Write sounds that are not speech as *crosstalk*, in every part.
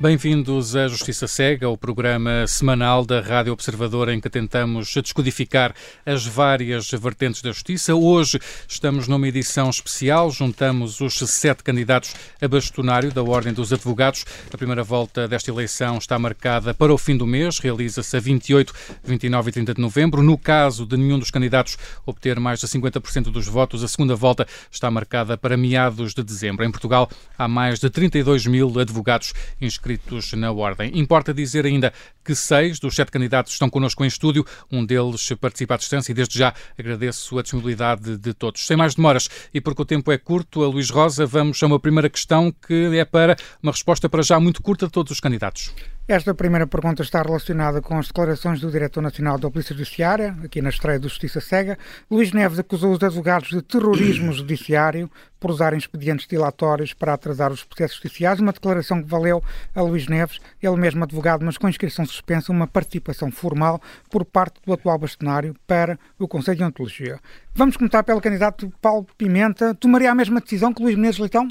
Bem-vindos à Justiça Cega, o programa semanal da Rádio Observadora em que tentamos descodificar as várias vertentes da justiça. Hoje estamos numa edição especial, juntamos os sete candidatos a bastonário da Ordem dos Advogados. A primeira volta desta eleição está marcada para o fim do mês, realiza-se a 28, 29 e 30 de novembro. No caso de nenhum dos candidatos obter mais de 50% dos votos, a segunda volta está marcada para meados de dezembro. Em Portugal há mais de 32 mil advogados inscritos inscritos na Ordem. Importa dizer ainda que seis dos sete candidatos estão connosco em estúdio, um deles participa à distância e desde já agradeço a disponibilidade de todos. Sem mais demoras e porque o tempo é curto, a Luís Rosa, vamos a uma primeira questão que é para uma resposta para já muito curta de todos os candidatos. Esta primeira pergunta está relacionada com as declarações do Diretor Nacional da Polícia Judiciária, aqui na estreia do Justiça Cega. Luís Neves acusou os advogados de terrorismo judiciário por usarem expedientes dilatórios para atrasar os processos judiciais, uma declaração que valeu a Luís Neves, ele mesmo advogado, mas com inscrição suspensa, uma participação formal por parte do atual bastonário para o Conselho de Ontologia. Vamos começar pelo candidato Paulo Pimenta. Tomaria a mesma decisão que Luís Menezes Leitão?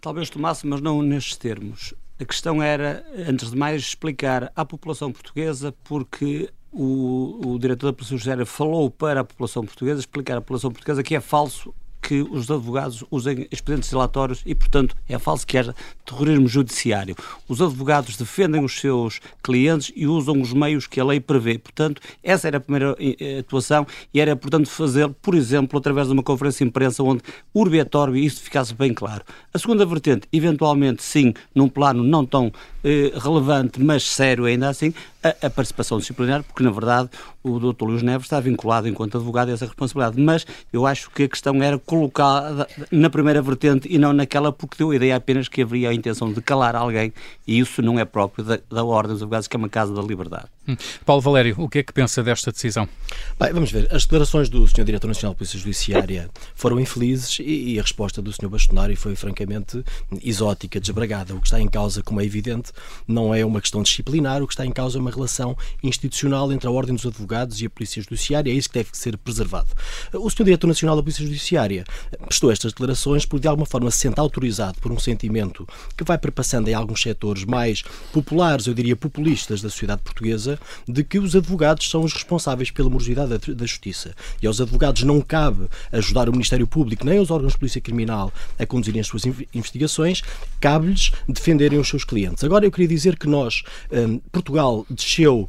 Talvez tomasse, mas não nestes termos. A questão era, antes de mais, explicar à população portuguesa porque o, o diretor da Polícia Judiciária falou para a população portuguesa, explicar à população portuguesa que é falso que os advogados usem expedientes dilatórios e, portanto, é falso que haja terrorismo judiciário. Os advogados defendem os seus clientes e usam os meios que a lei prevê. Portanto, essa era a primeira eh, atuação e era, portanto, fazer, por exemplo, através de uma conferência de imprensa onde, urbi et orbi, isto ficasse bem claro. A segunda vertente, eventualmente, sim, num plano não tão eh, relevante, mas sério ainda assim, a, a, participação disciplinar, porque na verdade o Dr. Luís Neves está vinculado enquanto advogado a essa responsabilidade. Mas eu acho que a questão era colocada na primeira vertente e não naquela, porque deu a ideia apenas que haveria a intenção de calar alguém e isso não é próprio da, da Ordem dos Advogados, que é uma casa da liberdade. Hum. Paulo Valério, o que é que pensa desta decisão? Bem, vamos ver. As declarações do Sr. Diretor Nacional de Polícia Judiciária foram infelizes e, e, a resposta do Sr. Bastonário foi francamente exótica, desbragada. O que está em causa, como é evidente, não é uma questão disciplinar, o que está em causa é uma relação institucional entre a Ordem dos Advogados e a Polícia Judiciária. É isso que deve ser preservado. O Sr. Diretor Nacional da Polícia Judiciária prestou estas declarações porque, de alguma forma, se sente autorizado por um sentimento que vai perpassando em alguns setores mais populares, eu diria populistas, da sociedade portuguesa de que os advogados são os responsáveis pela morosidade da, justiça. E aos advogados não cabe ajudar o Ministério Público nem os órgãos de polícia criminal a conduzirem as suas investigações, cabe-lhes defenderem os seus clientes. Agora, eu queria dizer que nós, um, Portugal desceu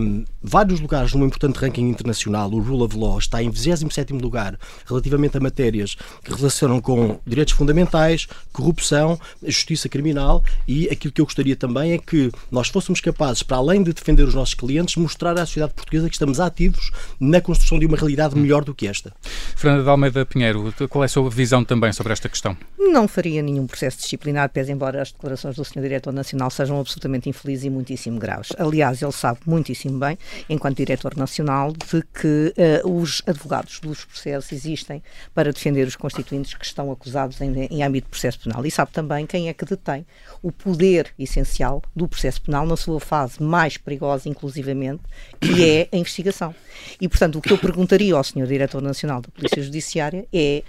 um, vários lugares num importante ranking internacional, o Rule of Law está em 27 lugar relativamente a matérias que relacionam com direitos fundamentais, corrupção, justiça criminal e aquilo que eu gostaria também é que nós fôssemos capazes, para além de defender os nossos clientes, mostrar à sociedade portuguesa que estamos ativos na construção de uma realidade melhor do que esta. Fernanda de Almeida Pinheiro, qual é a sua visão também sobre esta questão? Não faria nenhum processo disciplinar, pese embora as declarações do Sr. Diretor Nacional sejam absolutamente infelizes e muitíssimo graves. Aliás, ele sabe muitíssimo bem, enquanto Diretor Nacional, de que uh, os advogados dos processos existem para defender os constituintes que estão acusados em, em âmbito de processo penal. E sabe também quem é que detém o poder essencial do processo penal na sua fase mais perigosa, inclusivamente, que é a investigação. E, portanto, o que eu perguntaria ao Sr. Diretor Nacional da Polícia Judiciária é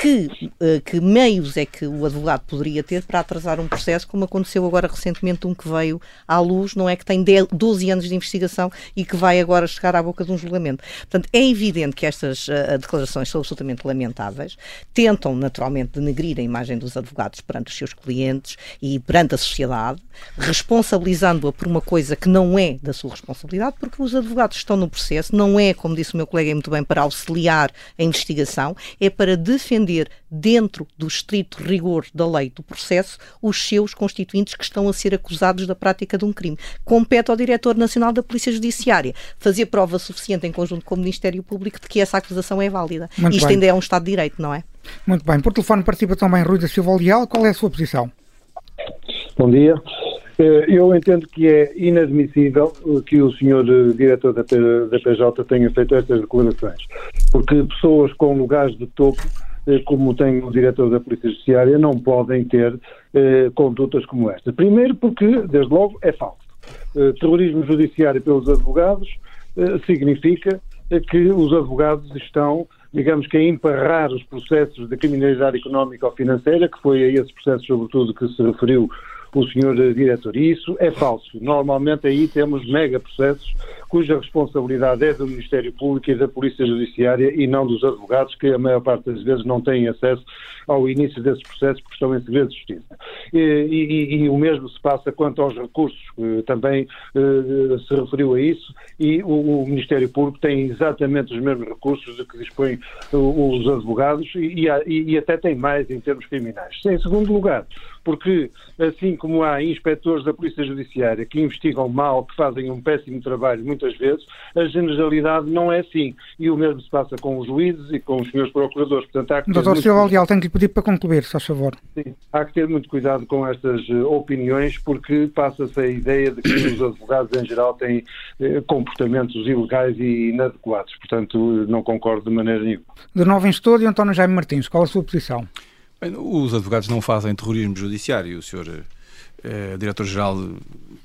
que, uh, que meios é que o advogado poderia ter para atrasar um processo, como aconteceu agora recentemente um que veio à luz, não é que tem 10, 12 anos de investigação e que vai agora chegar à boca de um julgamento. Portanto, é evidente que estas uh, declarações são absolutamente lamentáveis, tentam naturalmente denegrir a imagem dos advogados perante os seus clientes e perante a sociedade, responsabilizando-a por uma coisa que não é da sua responsabilidade, porque os advogados estão no processo, não é, como disse o meu colega muito bem, para auxiliar a investigação, é para defender defender, dentro do estrito rigor da lei do processo, os seus constituintes que estão a ser acusados da prática de um crime. Compete ao Diretor Nacional da Polícia Judiciária fazer prova suficiente em conjunto com o Ministério Público de que essa acusação é válida. Muito Isto bem. ainda é um Estado de Direito, não é? Muito bem. Por telefone participa também Rui da Silva Leal. Qual é a sua posição? Bom dia. Eh, eu entendo que é inadmissível que o senhor eh, diretor da PJ tenha feito estas declarações, porque pessoas com lugares de topo eh, como tem o diretor da Polícia Judiciária, não podem ter eh, condutas como esta. Primeiro porque, desde logo, é falso. Eh, terrorismo judiciário pelos advogados eh, significa que os advogados estão, digamos que, a emparrar os processos de criminalidade económica ou financeira, que foi a esses processos, sobretudo, que se referiu o senhor diretor. E isso é falso. Normalmente aí temos mega processos cuja responsabilidade é do Ministério Público e da Polícia Judiciária e não dos advogados, que a maior parte das vezes não têm acesso ao início desses processos porque estão em segredo de justiça. E, e, e o mesmo se passa quanto aos recursos, também uh, se referiu a isso, e o, o, Ministério Público tem exatamente os mesmos recursos de que dispõem os advogados e, e, até tem mais em termos criminais. Em segundo lugar, porque assim como há inspectores da Polícia Judiciária que investigam mal, que fazem um péssimo trabalho muitas vezes, a generalidade não é assim. E o mesmo se passa com os juízes e com os senhores procuradores. Portanto, há que Doutor muito... Silva Leal, tenho que lhe pedir para concluir, se faz favor. Sim, há que ter muito cuidado com estas eh, opiniões, porque passa-se a ideia de que os advogados em geral têm eh, comportamentos ilegais e inadequados. Portanto, não concordo de maneira nenhuma. De novo em estúdio, António Jaime Martins, qual a sua posição? Os advogados não fazem terrorismo judiciário. O senhor eh, diretor-geral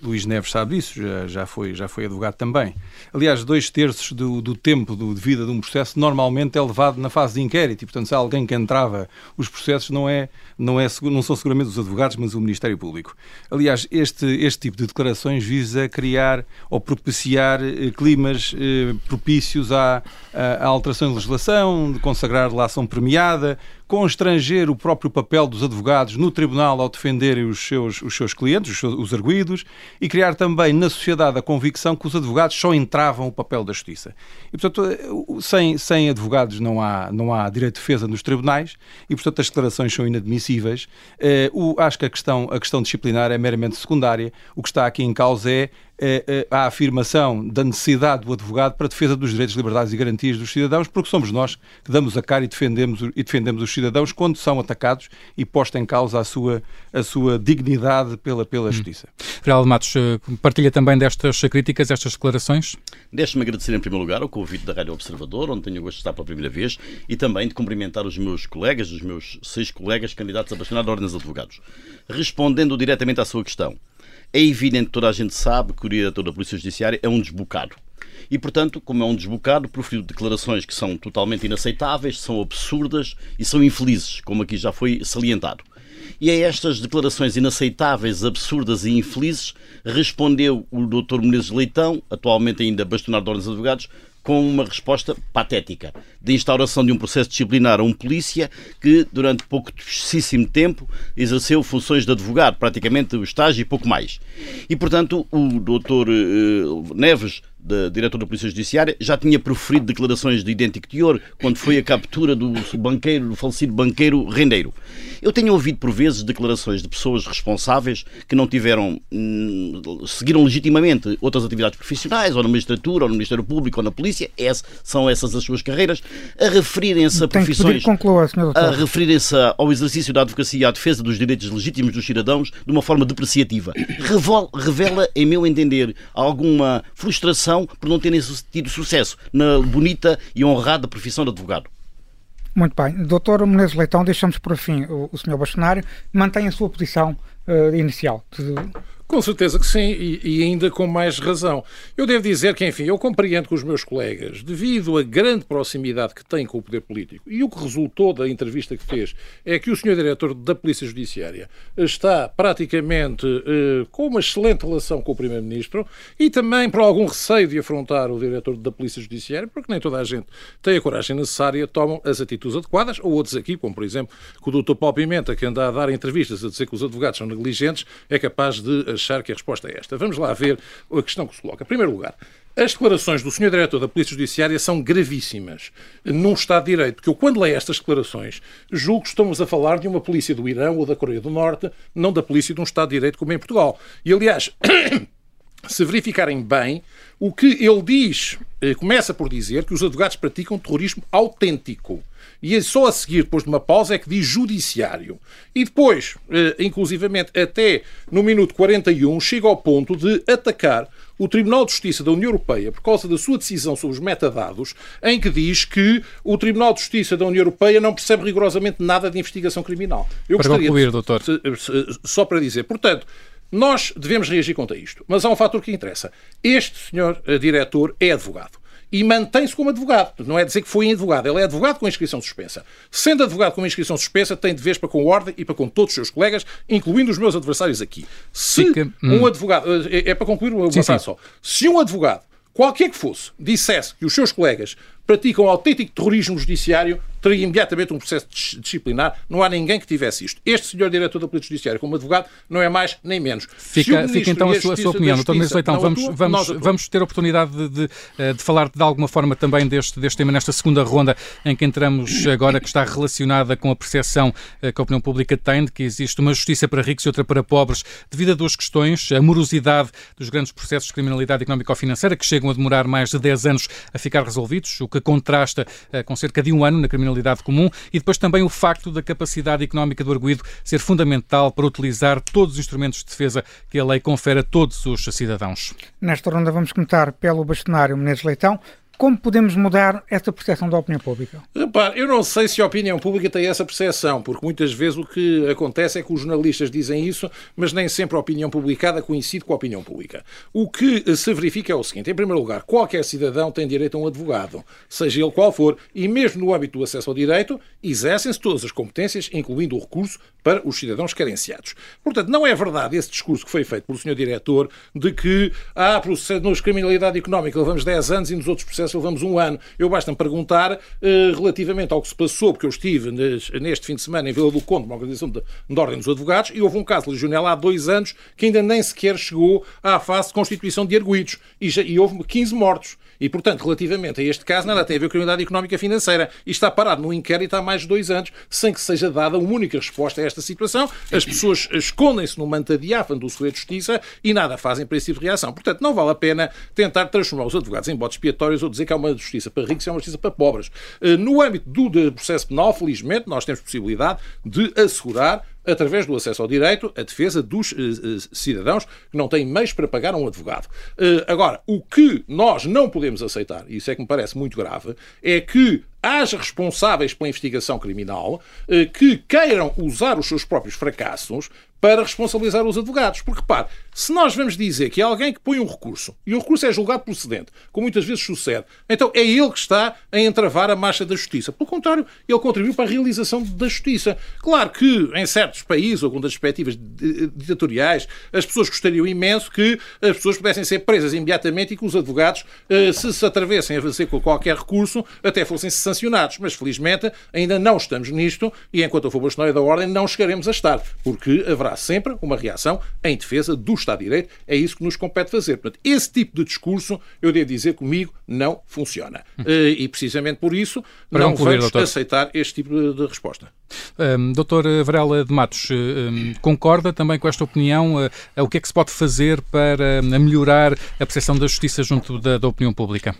Luís Neves sabe disso, já, já, foi, já foi advogado também. Aliás, dois terços do, do tempo do, de vida de um processo normalmente é levado na fase de inquérito e, portanto, se há alguém que entrava os processos, não, é, não, é, não são seguramente os advogados, mas o Ministério Público. Aliás, este, este tipo de declarações visa criar ou propiciar eh, climas eh, propícios à, à, alteração de legislação, de consagrar relação premiada, constranger o próprio papel dos advogados no tribunal ao defenderem os seus, os seus clientes, os, seus, os arguídos, e criar também na sociedade a convicção que os advogados só entravam o papel da justiça. E, portanto, sem, sem advogados não há, não há direito de defesa nos tribunais e, portanto, as declarações são inadmissíveis. Eh, o, acho que a questão, a questão disciplinar é meramente secundária. O que está aqui em causa é a afirmação da necessidade do advogado para a defesa dos direitos, liberdades e garantias dos cidadãos, porque somos nós que damos a cara e defendemos, e defendemos os cidadãos quando são atacados e posta em causa a sua, a sua dignidade pela, pela hum. justiça. Geraldo Matos, eh, partilha também destas críticas, estas declarações? Deixe-me agradecer em primeiro lugar o convite da Rádio Observador, onde tenho o gosto de estar pela primeira vez, e também de cumprimentar os meus colegas, os meus seis colegas candidatos a bastonar de ordens de advogados. Respondendo diretamente à sua questão, é evidente, toda a gente sabe que o diretor da Polícia Judiciária é um desbocado. E, portanto, como é um desbocado, proferiu declarações que são totalmente inaceitáveis, são absurdas e são infelizes, como aqui já foi salientado. E a estas declarações inaceitáveis, absurdas e infelizes respondeu o Dr. Menezes Leitão, atualmente ainda bastonário de ordens de advogados, com uma resposta patética de instauração de um processo disciplinar a um polícia que, durante pouquíssimo tempo, exerceu funções de advogado, praticamente o estágio e pouco mais. E, portanto, o doutor uh, Neves da diretor da Polícia Judiciária, já tinha proferido declarações de idêntico teor quando foi a captura do banqueiro, do falecido banqueiro Rendeiro. Eu tenho ouvido por vezes declarações de pessoas responsáveis que não tiveram, hum, seguiram legitimamente outras atividades profissionais, ou na magistratura, ou no Ministério Público, ou na Polícia, Essa, são essas as suas carreiras, a referirem-se a profissões, conclua, a referirem-se ao exercício da advocacia e à defesa dos direitos legítimos dos cidadãos de uma forma depreciativa. Revela, em meu entender, alguma frustração por não terem tido sucesso na bonita e honrada profissão de advogado. Muito bem. Doutor Menezes Leitão, deixamos por fim o, o Sr. Bastonário. Mantém a sua posição uh, inicial. Com certeza que sim, e, e, ainda com mais razão. Eu devo dizer que, enfim, eu compreendo que os meus colegas, devido à grande proximidade que têm com o poder político, e o que resultou da entrevista que fez é que o senhor diretor da Polícia Judiciária está praticamente eh, com uma excelente relação com o primeiro-ministro e também por algum receio de afrontar o diretor da Polícia Judiciária, porque nem toda a gente tem a coragem necessária, tomam as atitudes adequadas, ou outros aqui, como por exemplo, o Dr. Paulo Pimenta, que anda a dar entrevistas a dizer que os advogados são negligentes, é capaz de achar que a resposta é esta. Vamos lá ver a questão que se coloca. Em primeiro lugar, as declarações do Sr. Diretor da Polícia Judiciária são gravíssimas num Estado de Direito, porque eu, quando leio estas declarações, julgo que estamos a falar de uma polícia do Irão ou da Coreia do Norte, não da polícia de um Estado de Direito como em Portugal. E, aliás, *coughs* se verificarem bem, o que ele diz, eh, começa por dizer que os advogados praticam terrorismo autêntico. E só a seguir, depois de uma pausa, é que diz judiciário. E depois, eh, inclusivamente, até no minuto 41, chega ao ponto de atacar o Tribunal de Justiça da União Europeia por causa da sua decisão sobre os metadados, em que diz que o Tribunal de Justiça da União Europeia não percebe rigorosamente nada de investigação criminal. Eu para concluir, de, doutor. Só para dizer, portanto, nós devemos reagir contra isto. Mas há um fator que interessa. Este senhor uh, diretor é advogado. E mantém-se como advogado. Não é dizer que foi advogado, ele é advogado com inscrição suspensa. Sendo advogado com inscrição suspensa, tem deveres para com ordem e para com todos os seus colegas, incluindo os meus adversários aqui. Se Fica... um hum. advogado, é, é para concluir uma frase só, se um advogado qualquer que fosse, dissesse que os seus colegas praticam autêntico terrorismo judiciário, teria imediatamente um processo disciplinar. Não há ninguém que tivesse isto. Este senhor diretor da Polícia Judiciária, como advogado, não é mais nem menos. Fica, fica então a sua, a sua opinião, Dr. Ministro Leitão. Vamos, atua, vamos, vamos ter a oportunidade de, de, eh, de, falar de alguma forma também deste, deste tema nesta segunda ronda em que entramos agora, que está relacionada com a percepção eh, que a opinião pública tem de que existe uma justiça para ricos e outra para pobres, devido a duas questões. A morosidade dos grandes processos de criminalidade económico-financeira, que chegam a demorar mais de 10 anos a ficar resolvidos, o que contrasta uh, com cerca de um ano na criminalidade comum, e depois também o facto da capacidade económica do arguído ser fundamental para utilizar todos os instrumentos de defesa que a lei confere a todos os cidadãos. Nesta ronda vamos começar pelo bastonário Menezes Leitão. Como podemos mudar essa percepção da opinião pública? Repare, eu não sei se a opinião pública tem essa percepção, porque muitas vezes o que acontece é que os jornalistas dizem isso, mas nem sempre a opinião publicada coincide com a opinião pública. O que se verifica é o seguinte: em primeiro lugar, qualquer cidadão tem direito a um advogado, seja ele qual for, e mesmo no âmbito do acesso ao direito, exercem-se todas as competências, incluindo o recurso para os cidadãos carenciados. Portanto, não é verdade esse discurso que foi feito pelo Sr. Diretor de que há ah, nos criminalidade económica levamos 10 anos e nos outros processos processo levamos um ano. Eu basta-me perguntar uh, relativamente ao que se passou, porque eu estive neste fim de semana em Vila do Conde, uma organização de, de ordem dos advogados, e houve um caso de legionela há dois anos que ainda nem sequer chegou à fase de constituição de arguídos e, já, e houve 15 mortos. E, portanto, relativamente a este caso, nada tem a ver com a criminalidade económica financeira. E está parado no inquérito há mais de dois anos, sem que seja dada uma única resposta a esta situação. As pessoas escondem-se no manto diáfano do segredo de justiça e nada fazem para esse tipo de reação. Portanto, não vale a pena tentar transformar os advogados em botes expiatórios ou dizer que há uma justiça para ricos e há uma justiça para pobres. Eh, no âmbito do processo penal, felizmente, nós temos possibilidade de assegurar através do acesso ao direito, a defesa dos uh, cidadãos que não têm meios para pagar um advogado. Uh, agora, o que nós não podemos aceitar, e isso é que me parece muito grave, é que haja responsáveis pela investigação criminal que queiram usar os seus próprios fracassos para responsabilizar os advogados. Porque, repare, se nós vamos dizer que é alguém que põe um recurso e o recurso é julgado procedente, como muitas vezes sucede, então é ele que está a entravar a marcha da justiça. Pelo contrário, ele contribuiu para a realização da justiça. Claro que em certos países ou com das perspectivas ditatoriais, as pessoas gostariam imenso que as pessoas pudessem ser presas imediatamente e que os advogados, eh, se se atravessem a fazer com qualquer recurso, até fossem sancionados. Mas felizmente ainda não estamos nisto e enquanto eu for bastonário da ordem não chegaremos a estar, porque haverá sempre uma reação em defesa do Estado de Direito. É isso que nos compete fazer. Portanto, esse tipo de discurso, eu devo dizer, comigo não funciona. Eh, e precisamente por isso Para não concluir, vamos doutor. aceitar este tipo de, resposta. Um, doutor Varela de Matos, um, concorda também com esta opinião? Uh, o que é que se pode fazer para uh, melhorar a percepção da justiça junto da, da opinião pública?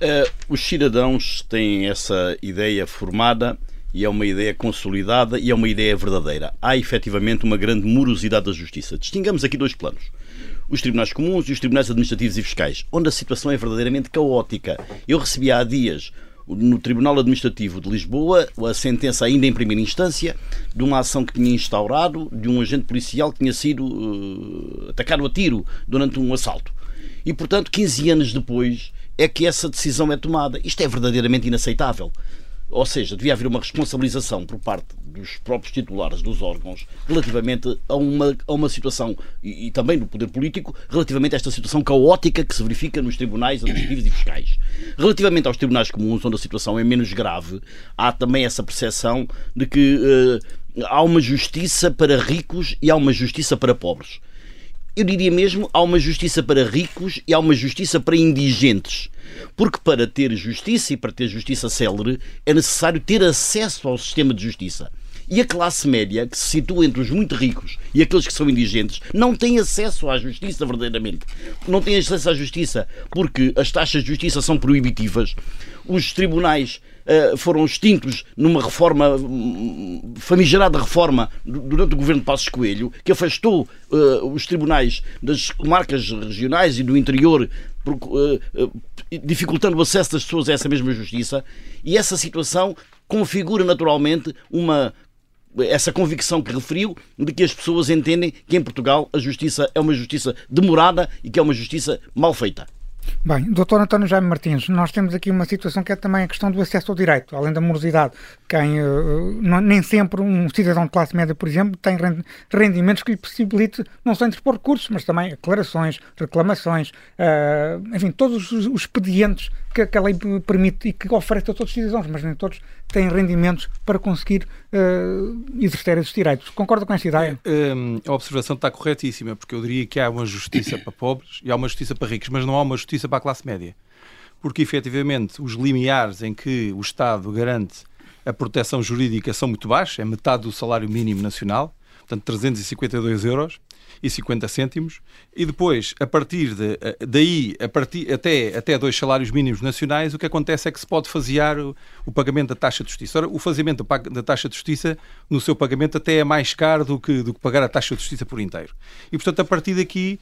Uh, os cidadãos têm essa ideia formada e é uma ideia consolidada e é uma ideia verdadeira. Há efetivamente uma grande morosidade da justiça. Distingamos aqui dois planos. Os tribunais comuns e os tribunais administrativos e fiscais, onde a situação é verdadeiramente caótica. Eu recebi há dias no Tribunal Administrativo de Lisboa a sentença ainda em primeira instância de uma ação que tinha instaurado de um agente policial que tinha sido uh, atacado a tiro durante um assalto. E, portanto, 15 anos depois é que essa decisão é tomada. Isto é verdadeiramente inaceitável. Ou seja, devia haver uma responsabilização por parte dos próprios titulares dos órgãos relativamente a uma, a uma situação, e, e, também do poder político, relativamente a esta situação caótica que se verifica nos tribunais administrativos e fiscais. Relativamente aos tribunais comuns, onde a situação é menos grave, há também essa percepção de que uh, há uma justiça para ricos e há uma justiça para pobres. Eu diria mesmo, há uma justiça para ricos e há uma justiça para indigentes. Porque para ter justiça e para ter justiça célere é necessário ter acesso ao sistema de justiça. E a classe média, que se situa entre os muito ricos e aqueles que são indigentes, não tem acesso à justiça verdadeiramente. Não tem acesso à justiça porque as taxas de justiça são proibitivas, os tribunais uh, foram extintos numa reforma, hum, famigerada reforma, durante o governo de Passos Coelho, que afastou uh, os tribunais das comarcas regionais e do interior dificultando o acesso das pessoas a essa mesma justiça, e essa situação configura naturalmente uma essa convicção que referiu de que as pessoas entendem que em Portugal a justiça é uma justiça demorada e que é uma justiça mal feita. Bem, doutor António Jaime Martins, nós temos aqui uma situação que é também a questão do acesso ao direito, além da morosidade. Quem, não, nem sempre um cidadão de classe média, por exemplo, tem rendimentos que lhe possibilite não só interpor recursos, mas também declarações, reclamações, uh, enfim, todos os, expedientes que, a lei permite e que oferece a todos os cidadãos, mas nem todos têm rendimentos para conseguir uh, exercer esses direitos. Concorda com esta ideia? É, a observação está corretíssima, porque eu diria que há uma justiça para pobres e há uma justiça para ricos, mas não há uma justiça para a classe média. Porque, efetivamente, os limiares em que o Estado garante a proteção jurídica são muito baixos, é metade do salário mínimo nacional, portanto 352 euros, e 50 cêntimos, e depois, a partir de, daí, a partir, até, até dois salários mínimos nacionais, o que acontece é que se pode fasear o, o pagamento da taxa de justiça. Ora, o fazimento da taxa de justiça, no seu pagamento, até é mais caro do que, do que pagar a taxa de justiça por inteiro. E, portanto, a partir daqui,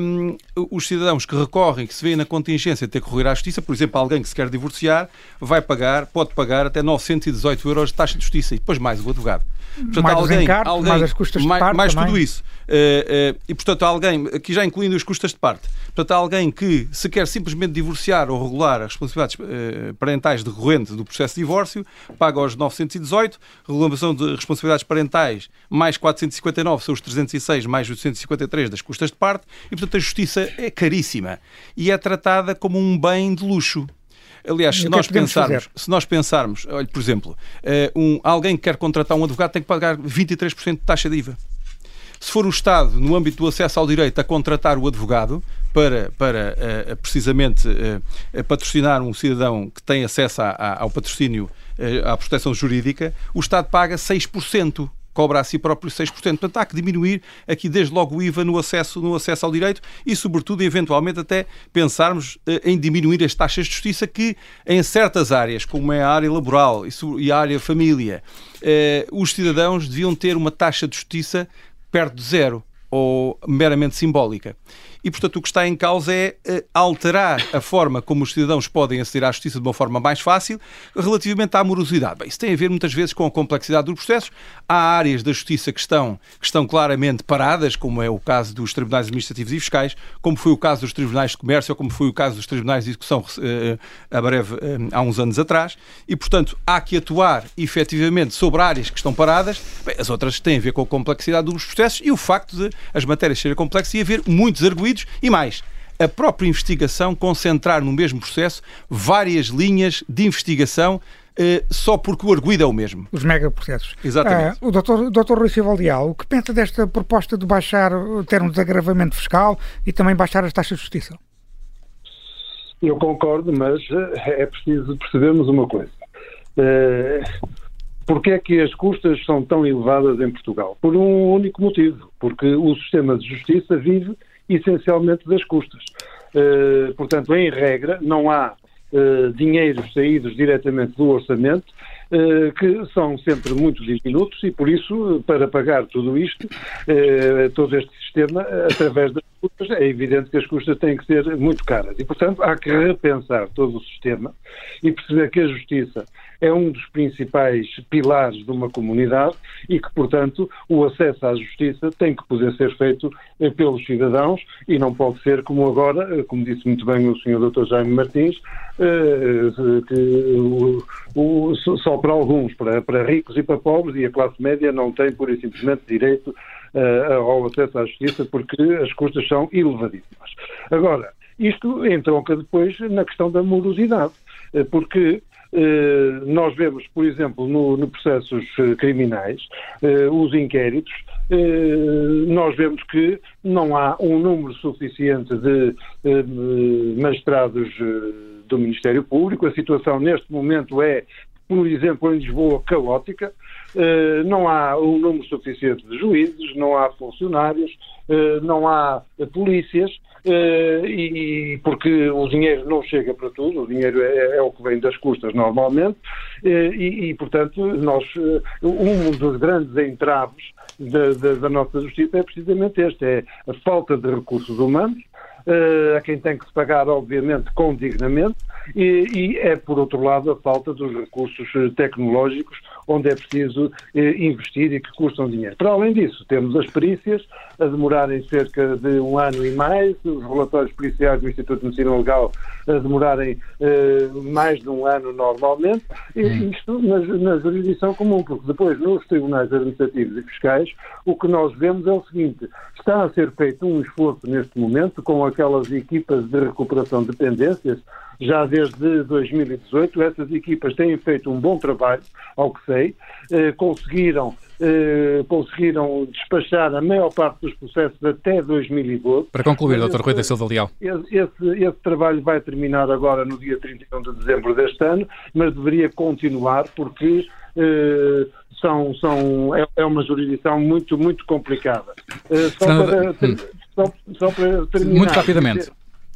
hum, os cidadãos que recorrem, que se veem na contingência de ter que recorrer à justiça, por exemplo, alguém que se quer divorciar, vai pagar, pode pagar até 918 euros de taxa de justiça e depois mais o advogado. Portanto, mais alguém, alguém, mais as custas de mais, parte mais tudo isso. Uh, e, portanto, alguém, aqui já incluindo as custas de parte, portanto, alguém que se quer simplesmente divorciar ou regular as responsabilidades uh, parentais decorrentes do processo de divórcio, paga aos 918, regulamentação de responsabilidades parentais mais 459 são os 306 mais 853 das custas de parte, e, portanto, a justiça é caríssima e é tratada como um bem de luxo. Aliás, se nós, pensarmos, se nós pensarmos, olha, por exemplo, um, alguém que quer contratar um advogado tem que pagar 23% de taxa de IVA. Se for o Estado, no âmbito do acesso ao direito, a contratar o advogado para, para uh, precisamente uh, patrocinar um cidadão que tem acesso ao patrocínio, à proteção jurídica, o Estado paga 6% cobra a si próprio 6%. Portanto, há que diminuir aqui desde logo o IVA no acesso, no acesso ao direito e, sobretudo, eventualmente até pensarmos em diminuir as taxas de justiça que, em certas áreas, como é a área laboral e a área família, os cidadãos deviam ter uma taxa de justiça perto de zero ou meramente simbólica. E, portanto, o que está em causa é uh, alterar a forma como os cidadãos podem aceder à justiça de uma forma mais fácil relativamente à morosidade. Bem, isso tem a ver muitas vezes com a complexidade dos processos. Há áreas da justiça que estão, que estão claramente paradas, como é o caso dos tribunais administrativos e fiscais, como foi o caso dos tribunais de comércio ou como foi o caso dos tribunais de execução uh, a breve, uh, há uns anos atrás. E, portanto, há que atuar efetivamente sobre áreas que estão paradas. Bem, as outras têm a ver com a complexidade dos processos e o facto de as matérias serem complexas e haver muitos arguídos e mais, a própria investigação concentrar no mesmo processo várias linhas de investigação Uh, só porque o arguido é o mesmo. Os megaprocessos. Exatamente. Uh, o doutor, doutor Rui Silva Leal, o que pensa desta proposta de baixar, ter um desagravamento fiscal e também baixar as taxas de justiça? Eu concordo, mas eh, é preciso percebermos uma coisa. Uh, Porquê é que as custas são tão elevadas em Portugal? Por um único motivo, porque o sistema de justiça vive essencialmente das custas. Uh, portanto, em regra, não há uh, dinheiros saídos diretamente do orçamento uh, que são sempre muito diminutos e, por isso, para pagar tudo isto, todo este sistema, através das custas, é evidente que as custas têm que ser muito caras. E, portanto, há que repensar todo o sistema e perceber que a justiça é um dos principais pilares de uma comunidade e que, portanto, o acesso à justiça tem que poder ser feito eh, pelos cidadãos e não pode ser como agora, eh, como disse muito bem o Sr. Dr. Jaime Martins, eh, que só para alguns, para, para ricos e para pobres, e a classe média não tem, pura e simplesmente, direito ao acesso à justiça porque as custas são elevadíssimas. Agora, isto entronca depois na questão da morosidade, porque eh, nós vemos, por exemplo, no, no processos eh, criminais, eh, os inquéritos, nós vemos que não há um número suficiente de magistrados do Ministério Público. A situação neste momento é, por exemplo, em Lisboa, caótica. Não há um número suficiente de juízes, não há funcionários, não há polícias. Uh, e, porque o dinheiro não chega para tudo, o dinheiro é, é o que vem das custas normalmente, e, e, portanto, nós, um dos grandes entraves da, da, da, nossa justiça é precisamente este, é a falta de recursos humanos, a quem tem que se pagar, obviamente, com dignamente, e, e, é, por outro lado, a falta dos recursos tecnológicos onde é preciso eh, investir e que custam dinheiro. Para além disso, temos as perícias a demorarem cerca de um ano e mais, os relatórios policiais do Instituto de Medicina Legal a demorarem eh, mais de um ano normalmente, e isto na, na jurisdição comum, porque depois nos tribunais administrativos e fiscais o que nós vemos é o seguinte, está a ser feito um esforço neste momento com aquelas equipas de recuperação de dependências, já desde 2018. Essas equipas têm feito um bom trabalho, ao que sei, eh, conseguiram, eh, conseguiram despachar a maior parte dos processos até 2012. Para concluir, Dr. Rui da Silva Leal. Esse, esse, trabalho vai terminar agora no dia 31 de dezembro deste ano, mas deveria continuar porque eh, são, são, é, é, uma jurisdição muito, muito complicada. Eh, só, para, hum. só, só para terminar. Muito rapidamente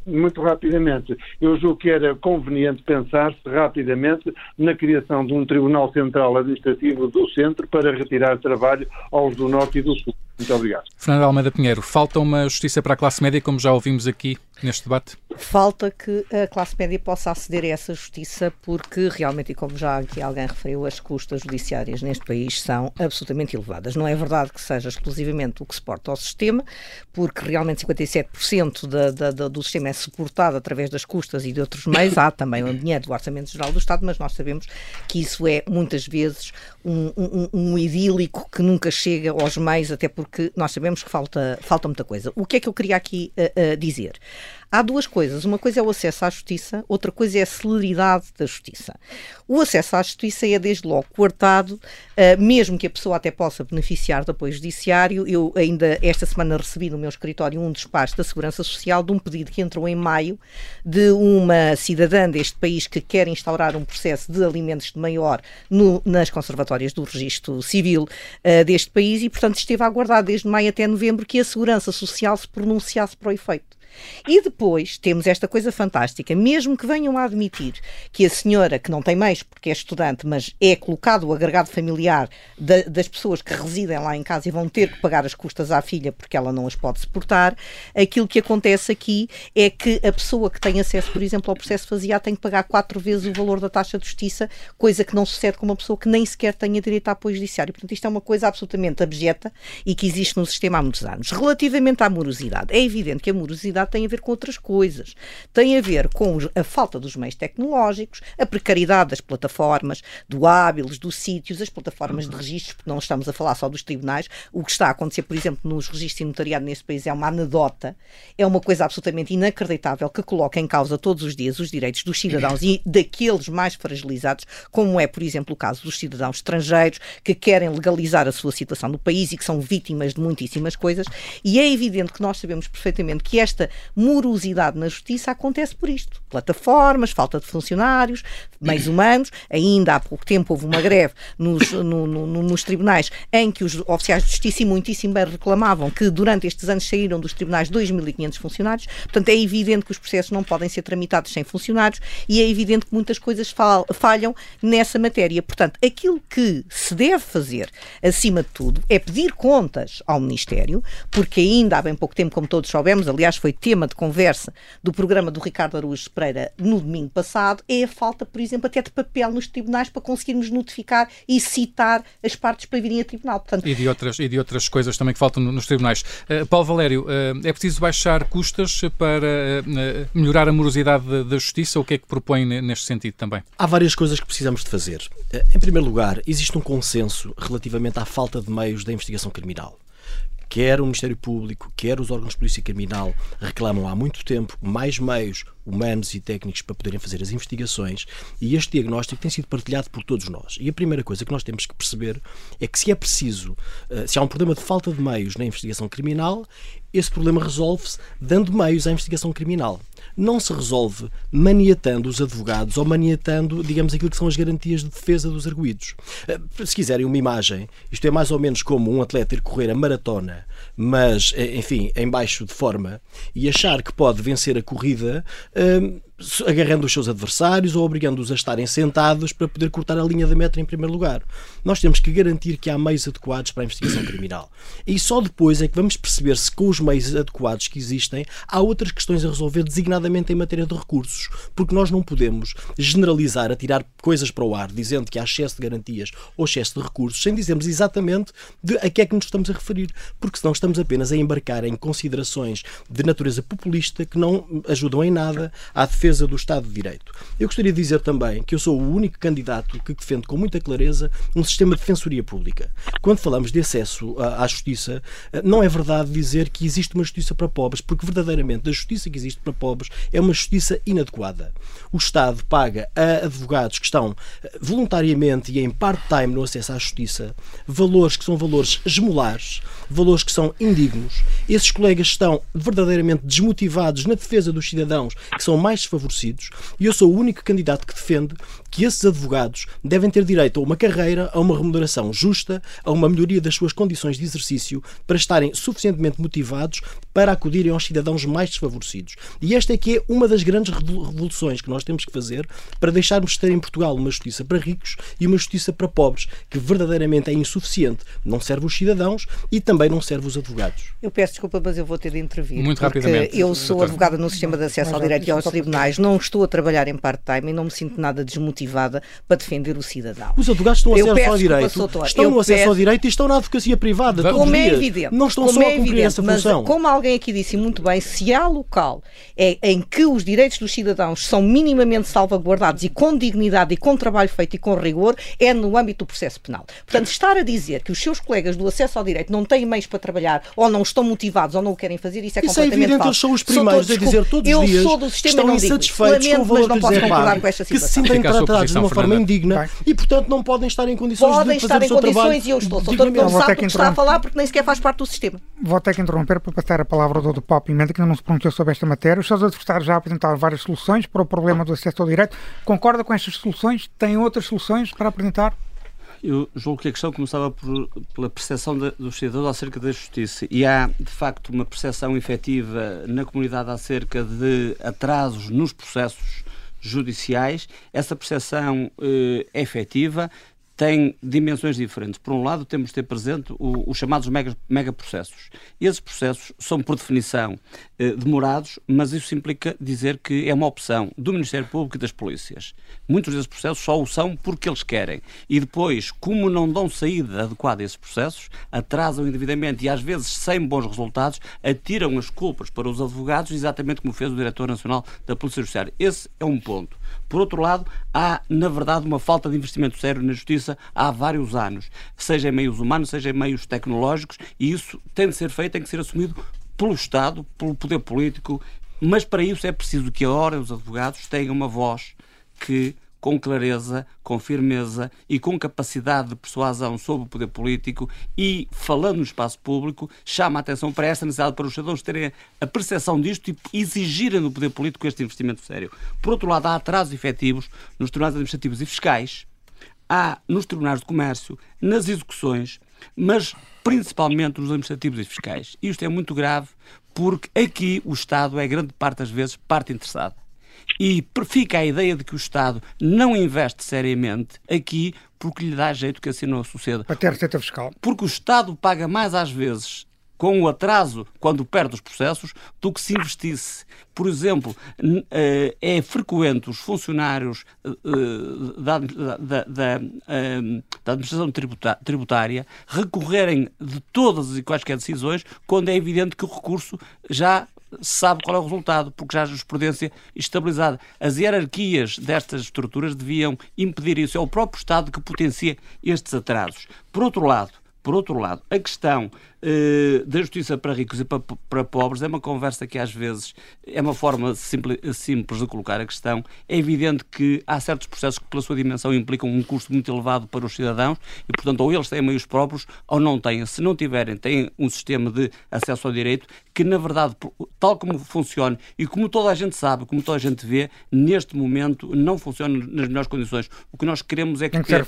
muito rapidamente. Eu julgo que era conveniente pensar-se rapidamente na criação de um Tribunal Central Administrativo do Centro para retirar trabalho aos do Norte e do Sul. Muito obrigado. Fernando Almeida Pinheiro, falta uma justiça para a classe média, como já ouvimos aqui neste debate? Falta que a classe média possa aceder a essa justiça, porque realmente, e como já aqui alguém referiu, as custas judiciárias neste país são absolutamente elevadas. Não é verdade que seja exclusivamente o que suporta ao sistema, porque realmente 57% da, da, da, do sistema é suportado através das custas e de outros meios. Há também o dinheiro do Orçamento Geral do Estado, mas nós sabemos que isso é muitas vezes um, um, um idílico que nunca chega aos meios, até porque nós sabemos que falta, falta muita coisa. O que é que eu queria aqui uh, uh, dizer? Há duas coisas. Uma coisa é o acesso à justiça, outra coisa é a celeridade da justiça. O acesso à justiça é, desde logo, coartado, uh, mesmo que a pessoa até possa beneficiar de apoio judiciário. Eu ainda esta semana recebi no meu escritório um despacho da Segurança Social de um pedido que entrou em maio de uma cidadã deste país que quer instaurar um processo de alimentos de maior no, nas conservatórias do registro civil uh, deste país e, portanto, esteve a aguardar desde maio até novembro que a Segurança Social se pronunciasse para o efeito. E depois temos esta coisa fantástica, mesmo que venham a admitir que a senhora, que não tem meios porque é estudante, mas é colocado o agregado familiar da, das pessoas que residem lá em casa e vão ter que pagar as custas à filha porque ela não as pode suportar, aquilo que acontece aqui é que a pessoa que tem acesso, por exemplo, ao processo faseado tem que pagar quatro vezes o valor da taxa de justiça, coisa que não sucede com uma pessoa que nem sequer tenha direito a apoio judiciário. Portanto, isto é uma coisa absolutamente abjeta e que existe no sistema há muitos anos. Relativamente à morosidade, é evidente que a morosidade tem a ver com outras coisas. Tem a ver com a falta dos meios tecnológicos, a precariedade das plataformas, do hábiles, dos sítios, as plataformas de registros, porque não estamos a falar só dos tribunais. O que está a acontecer, por exemplo, nos registros e notariado neste país é uma anedota, é uma coisa absolutamente inacreditável que coloca em causa todos os dias os direitos dos cidadãos e daqueles mais fragilizados, como é, por exemplo, o caso dos cidadãos estrangeiros que querem legalizar a sua situação no país e que são vítimas de muitíssimas coisas. E é evidente que nós sabemos perfeitamente que esta morosidade na justiça acontece por isto. Plataformas, falta de funcionários, meios humanos. Ainda há pouco tempo houve uma greve nos, no, no, nos tribunais em que os oficiais de justiça e muitíssimo bem reclamavam que durante estes anos saíram dos tribunais 2.500 funcionários. Portanto, é evidente que os processos não podem ser tramitados sem funcionários e é evidente que muitas coisas falham nessa matéria. Portanto, aquilo que se deve fazer, acima de tudo, é pedir contas ao Ministério, porque ainda há bem pouco tempo, como todos soubemos, aliás, foi tema de conversa do programa do Ricardo Araújo Pereira no domingo passado é a falta, por exemplo, até de papel nos tribunais para conseguirmos notificar e citar as partes para virem a tribunal. Portanto, e, de outras, e de outras coisas também que faltam nos tribunais. Uh, Paulo Valério, uh, é preciso baixar custas para uh, melhorar a morosidade da, da justiça? O que é que propõe neste sentido também? Há várias coisas que precisamos de fazer. Em primeiro lugar, existe um consenso relativamente à falta de meios da investigação criminal quer o Ministério Público, quer os órgãos de polícia criminal reclamam há muito tempo mais meios humanos e técnicos para poderem fazer as investigações e este diagnóstico tem sido partilhado por todos nós. E a primeira coisa que nós temos que perceber é que se é preciso, eh, se há um problema de falta de meios na investigação criminal, esse problema resolve-se dando meios à investigação criminal. Não se resolve maniatando os advogados ou maniatando, digamos, aquilo que são as garantias de defesa dos arguídos. Eh, se quiserem uma imagem, isto é mais ou menos como um atleta ir correr a maratona, mas, eh, enfim, em baixo de forma, e achar que pode vencer a corrida. Hum, agarrando os seus adversários ou obrigando-os a estarem sentados para poder cortar a linha da meta em primeiro lugar. Nós temos que garantir que há meios adequados para a investigação *coughs* criminal. E só depois é que vamos perceber se com os meios adequados que existem há outras questões a resolver designadamente em matéria de recursos, porque nós não podemos generalizar, a tirar coisas para o ar, dizendo que há excesso de garantias ou excesso de recursos, sem dizermos exatamente de a que é que nos estamos a referir, porque senão estamos apenas a embarcar em considerações de natureza populista que não ajudam em nada à defesa defesa do Estado de Direito. Eu gostaria de dizer também que eu sou o único candidato que defende com muita clareza um sistema de defensoria pública. Quando falamos de acesso à, justiça, eh, não é verdade dizer que existe uma justiça para pobres, porque verdadeiramente a justiça que existe para pobres é uma justiça inadequada. O Estado paga a advogados que estão eh, voluntariamente e em part-time no acesso à justiça valores que são valores esmolares, valores que são indignos. Esses colegas estão verdadeiramente desmotivados na defesa dos cidadãos que são mais desfavorecidos e eu sou o único candidato que defende que esses advogados devem ter direito a uma carreira, a uma remuneração justa, a uma melhoria das suas condições de exercício para estarem suficientemente motivados para acudirem aos cidadãos mais desfavorecidos. E esta é que é uma das grandes revoluções que nós temos que fazer para deixarmos de ter em Portugal uma justiça para ricos e uma justiça para pobres, que verdadeiramente é insuficiente, não serve os cidadãos e também não serve os advogados. Eu peço desculpa, mas eu vou ter de intervir. Muito rapidamente. Eu sou advogada no sistema de acesso ao direito e aos tribunais, não estou a trabalhar em part-time e não me sinto nada desmotivada para defender o cidadão. Os advogados estão a acesso ao direito, estão no acesso ao direito e estão na advocacia privada. Como é evidente. Não estão só é a cumprir essa função. Como alguém aqui disse muito bem, se há local é, em que os direitos dos cidadãos são minimamente salvaguardados e com dignidade e com trabalho feito e com rigor, é no âmbito do processo penal. Portanto, estar a dizer que os seus colegas do acesso ao direito não têm meios para trabalhar ou não estão motivados ou não o querem fazer, isso é isso completamente é evidente, falso. Eles são os primeiros a dizer todos os dias eu sou do sistema, estão insatisfeitos com o valor mas não posso concordar com esta situação. Que se sentem tratados de uma forma indigna e, portanto, não podem estar em condições podem de fazer estar o seu em trabalho. condições e eu estou. Sou todo não sabe o que está a falar porque nem sequer faz parte do sistema. Vou ter que interromper para passar a palavra ao Dr. Paulo Pimenta, que ainda não se pronunciou sobre esta matéria. Os seus adversários já apresentaram várias soluções para o problema do acesso ao direito. Concorda com estas soluções? Tem outras soluções para apresentar? Eu julgo que a questão começava por, pela percepção de, dos cidadãos acerca da justiça. E há, de facto, uma percepção efetiva na comunidade acerca de atrasos nos processos judiciais. Essa percepção eh, efetiva tem dimensões diferentes. Por um lado, temos de ter presente os chamados mega, megaprocessos. Esses processos são, por definição, eh, demorados, mas isso implica dizer que é uma opção do Ministério Público e das polícias. Muitos desses processos só o são porque eles querem. E depois, como não dão saída adequada a esses processos, atrasam indevidamente e às vezes sem bons resultados, atiram as culpas para os advogados, exatamente como fez o Diretor Nacional da Polícia Judiciária. Esse é um ponto. Por outro lado, há, na verdade, uma falta de investimento sério na justiça há vários anos, seja em meios humanos, seja em meios tecnológicos, e isso tem de ser feito, tem que ser assumido pelo Estado, pelo poder político, mas para isso é preciso que a hora os advogados tenham uma voz que com clareza, com firmeza e com capacidade de persuasão sobre o poder político e, falando no espaço público, chama a atenção para esta necessidade para os cidadãos terem a percepção disto e exigirem do poder político este investimento sério. Por outro lado, há atrasos efetivos nos tribunais administrativos e fiscais, há nos tribunais de comércio, nas execuções, mas principalmente nos administrativos e fiscais. Isto é muito grave porque aqui o Estado é grande parte das vezes parte interessada. E fica a ideia de que o Estado não investe seriamente aqui porque lhe dá jeito que assim não suceda. Para ter receita fiscal. Porque o Estado paga mais às vezes com o atraso quando perde os processos do que se investisse. Por exemplo, eh, é frequente os funcionários eh, da, da, da, eh, da administração tributária recorrerem de todas e quaisquer decisões quando é evidente que o recurso já sabe qual é o resultado, porque já há jurisprudência estabilizada. As hierarquias destas estruturas deviam impedir isso. É o próprio Estado que potencia estes atrasos. Por outro lado, Por outro lado, a questão uh, da justiça para ricos e para, para, pobres é uma conversa que às vezes é uma forma simples, simples de colocar a questão. É evidente que há certos processos que, pela sua dimensão, implicam um custo muito elevado para os cidadãos e, portanto, ou eles têm meios próprios ou não têm. Se não tiverem, têm um sistema de acesso ao direito que, na verdade, tal como funciona e como toda a gente sabe, como toda a gente vê, neste momento não funciona nas melhores condições. O que nós queremos é que, que ter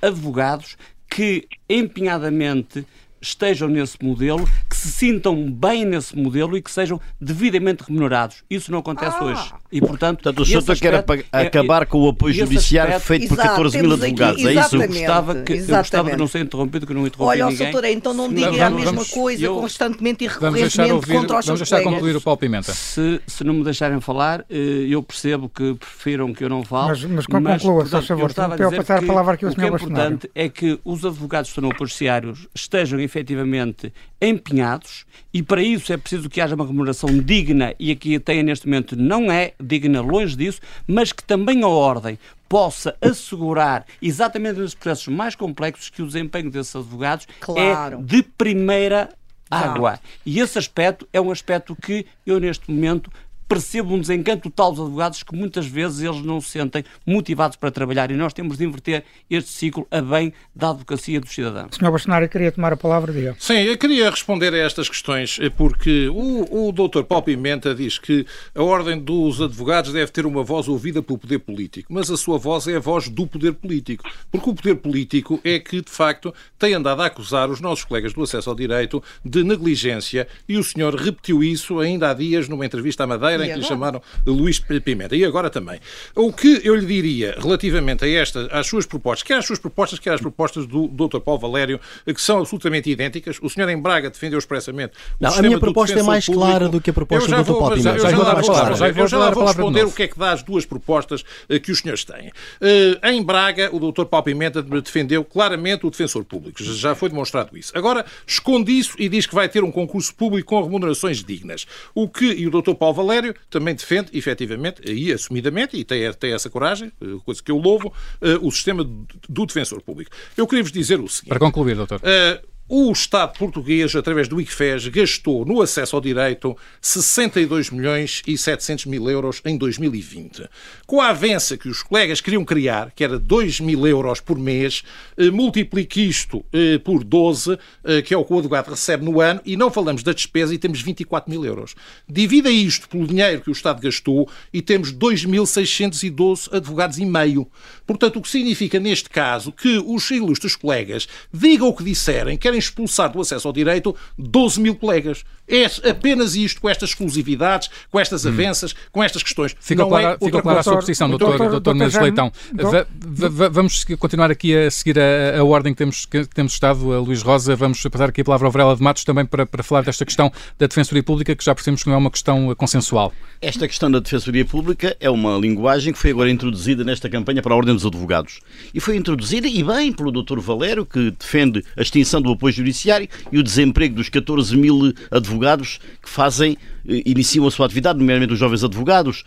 advogados que empenhadamente estejam nesse modelo, que se sintam bem nesse modelo e que sejam devidamente remunerados. Isso não acontece ah. hoje. E, portanto, portanto o senhor quer é, acabar com o apoio judiciário aspecto, feito por 14 mil advogados, aqui, é isso? Eu gostava, que, eu gostava de não ser interrompido, que não interrompi Olha, ninguém. Olha, doutora, então não diga vamos, a mesma vamos, coisa eu, constantemente e recorrentemente ouvir, contra os Vamos deixar colegas. concluir o Paulo Pimenta. Se, se não me deixarem falar, eh, eu percebo que prefiram que eu não fale. Mas, mas conclua, se faz favor, para eu passar a palavra aqui ao Sr. O que é importante é que os advogados que estão no apoio judiciário estejam efetivamente empenhados e para isso é preciso que haja uma remuneração digna e aqui a TEA neste momento não é digna, longe disso, mas que também a ordem possa assegurar, exatamente nos processos mais complexos, que o desempenho desses advogados é claro. é de primeira água. E esse aspecto é um aspecto que eu, neste momento, percebo um desencanto total dos advogados que muitas vezes eles não se sentem motivados para trabalhar e nós temos de inverter este ciclo a bem da advocacia dos cidadãos. Senhor Bastonário, queria tomar a palavra, diga. Sim, eu queria responder a estas questões eh, porque o, o Dr. Paulo Pimenta diz que a Ordem dos Advogados deve ter uma voz ouvida pelo poder político, mas a sua voz é a voz do poder político, porque o poder político é que, de facto, tem andado a acusar os nossos colegas do acesso ao direito de negligência e o senhor repetiu isso ainda há dias numa entrevista à Madeira em que lhe chamaram Luís Pimenta. E agora também. O que eu lhe diria relativamente a esta, às suas propostas, quer as suas propostas, quer as propostas do Dr. Paulo Valério, que são absolutamente idênticas. O senhor em Braga defendeu expressamente. Não, a minha proposta é mais público. clara do que a proposta do Dr. Paulo Pimenta. Eu já, vou, eu já vou responder o que é que dá as duas propostas eh, que os senhores têm. Uh, em Braga, o Dr. Paulo Pimenta defendeu claramente o defensor público. Já foi demonstrado isso. Agora, esconde isso e diz que vai ter um concurso público com remunerações dignas. O que, e o Dr. Paulo Valério também defende, efetivamente, aí assumidamente, e tem, tem essa coragem, eh, coisa que eu louvo, uh, o sistema do defensor público. Eu queria vos dizer o seguinte. Para concluir, doutor. Uh, o Estado português, através do ICFES, gastou no acesso ao direito 62 milhões e 700 mil euros em 2020. Com a avança que os colegas queriam criar, que era 2 mil euros por mês, eh, multiplique isto eh, por 12, eh, que é o que o advogado recebe no ano, e não falamos da despesa e temos 24 mil euros. Divida isto pelo dinheiro que o Estado gastou e temos 2.612 advogados e meio. Portanto, o que significa, neste caso, que os ilustres colegas digam o que disserem, querem querem expulsar do acesso ao direito 12 mil colegas. É apenas isto, com estas exclusividades, com estas hum. avanças, com estas questões. Fica Não clara, é fica clara a sua posição, doutor, doutor, doutor Mendes Leitão. Vamos continuar aqui a seguir a, a ordem que temos, que temos estado, a Luís Rosa. Vamos passar aqui a palavra ao Varela de Matos também para, para falar desta questão da Defensoria Pública, que já percebemos que não é uma questão consensual. Esta questão da Defensoria Pública é uma linguagem que foi agora introduzida nesta campanha para a Ordem dos Advogados. E foi introduzida, e bem, pelo doutor Valério, que defende a extinção do apoio judiciário e o desemprego dos 14 mil advogados que fazem, eh, iniciam a sua atividade, nomeadamente os jovens advogados,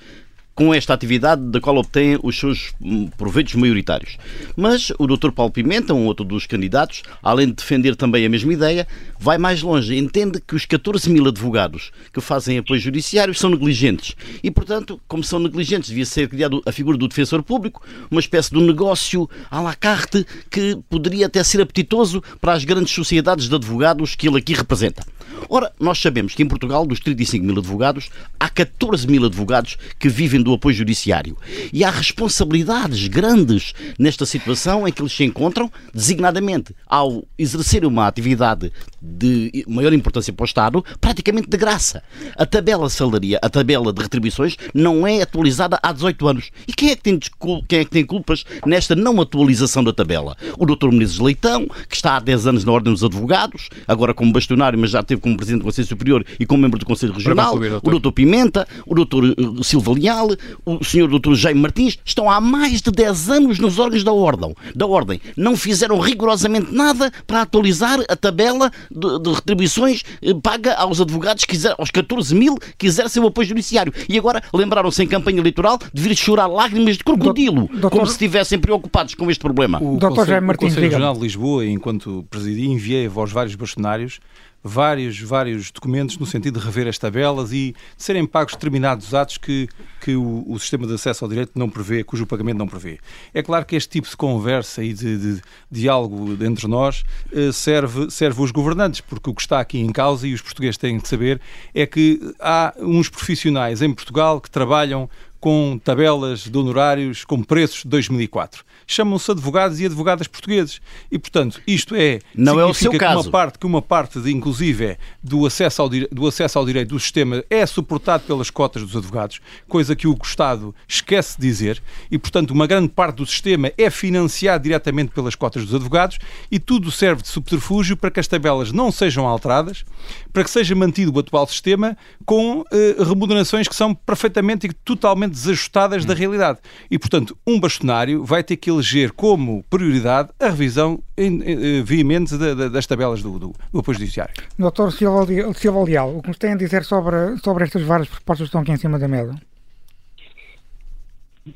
com esta atividade da qual obtém os seus hum, proveitos maioritários. Mas o Dr. Paulo Pimenta, um outro dos candidatos, além de defender também a mesma ideia, vai mais longe. Entende que os 14 mil advogados que fazem apoio judiciário são negligentes. E, portanto, como são negligentes, devia ser criado a figura do defensor público, uma espécie de negócio à la carte que poderia até ser apetitoso para as grandes sociedades de advogados que ele aqui representa. Ora, nós sabemos que em Portugal, dos 35 mil advogados, há 14 mil advogados que vivem do apoio judiciário. E há responsabilidades grandes nesta situação em que eles se encontram, designadamente ao exercer uma atividade de maior importância para o Estado, praticamente de graça. A tabela salaria, a tabela de retribuições, não é atualizada há 18 anos. E quem é que tem, quem é que tem culpas nesta não atualização da tabela? O Dr. Menezes Leitão, que está há 10 anos na Ordem dos Advogados, agora como bastonário, mas já teve como Presidente do Conselho Superior e como membro do Conselho Regional, concluir, o Dr. Pimenta, o Dr. Eh, Silva Leal, o Sr. Dr. Jaime Martins, estão há mais de 10 anos nos órgãos da Ordem. Da ordem. Não fizeram rigorosamente nada para atualizar a tabela de, de retribuições eh, paga aos advogados, quiser, aos 14 mil que exercem o apoio judiciário. E agora lembraram-se em campanha eleitoral de vir chorar lágrimas de crocodilo, Doutor- como se estivessem preocupados com este problema. O Dr. Conselho, Jaime o Martins, Conselho diga-me. Regional de Lisboa, enquanto presidi, enviei aos vários bastonários vários, vários documentos no sentido de rever as tabelas e de serem pagos determinados atos que, que o, o sistema de acesso ao direito não prevê, cujo pagamento não prevê. É claro que este tipo de conversa e de, de diálogo entre nós eh, serve, serve os governantes, porque o que está aqui em causa, e os portugueses têm que saber, é que há uns profissionais em Portugal que trabalham com tabelas de honorários com preços de 2004. Chamam-se advogados e advogadas portugueses. E, portanto, isto é. Não é o seu que caso. Uma parte, que uma parte, de, inclusive, é do acesso, ao, do acesso ao direito do sistema é suportado pelas cotas dos advogados, coisa que o Estado esquece de dizer. E, portanto, uma grande parte do sistema é financiado diretamente pelas cotas dos advogados e tudo serve de subterfúgio para que as tabelas não sejam alteradas, para que seja mantido o atual sistema com eh, remunerações que são perfeitamente e totalmente desajustadas da realidade. E, portanto, um bastonário vai ter que eleger como prioridade a revisão em- em- eh, veemente da- da- das tabelas do, do, do apoio judiciário. Doutor Silva Leal, o que nos tem a dizer sobre, sobre estas várias propostas que estão aqui em cima da mesa?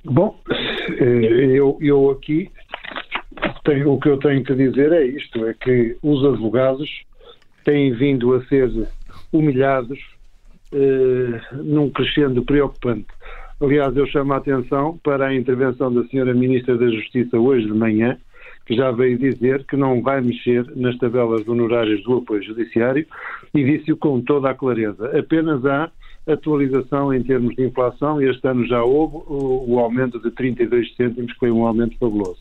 Bom, eh, eu, eu aqui tenho, o que eu tenho que dizer é isto, é que os advogados têm vindo a ser humilhados eh, num crescendo preocupante. Aliás, eu chamo a atenção para a intervenção da senhora Ministra da Justiça hoje de manhã, que já veio dizer que não vai mexer nas tabelas de honorários do apoio judiciário e disse-o com toda a clareza. Apenas há atualização em termos de inflação e este ano já houve o, aumento de 32 cêntimos, que foi um aumento fabuloso.